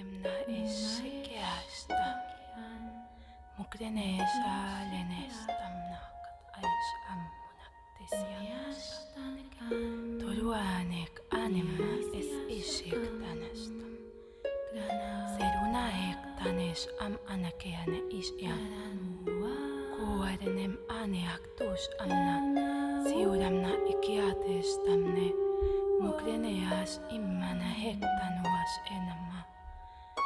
Emna isikeästä. Mukreneesa lenestam naakat ais ammunattisianasta. Toruanek anima es isik tänästä. Serunaek tanes am anakeane isyan. Kuuadenem aneak tus amna. Siuramna ikiatestamne. Mukreneas immana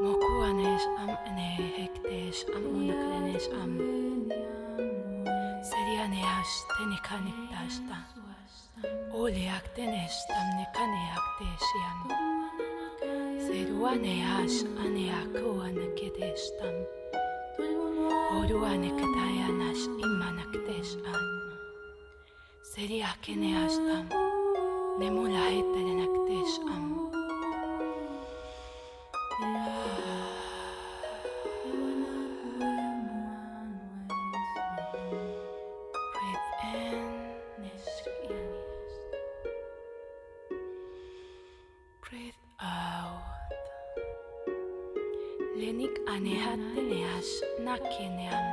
Mokuanes am ene hektes am unaklenes am. Serianeas tenikaniktaasta. Oliak tenestam ne kaneak tesiam. Seruaneas aneakuana kedestam. Oruane katayanas imanak tesam. Seriakeneastam. Nemula heterenak tesam. Lenik anehatte nehash nakineam.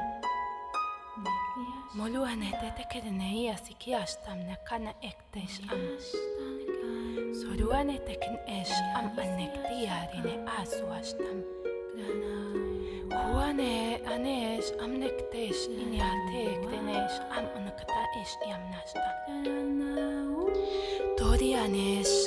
Molu anetete kerenei asiki ashtam nakana ektesh am. Soru aneteken esh am anektiarine asu ashtam. Huane anesh am nektesh ineate ektenesh am onakata esh yam nashta. Tori anesh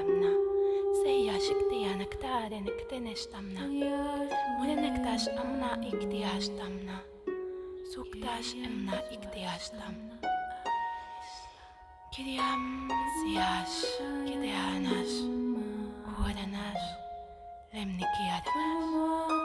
Kadenektenestamna, Mulenektastamna iktiastamna, Suktastamna iktiastamna. Kiriam sias, Kideanas, Kuodanas, Lemnikiadanas.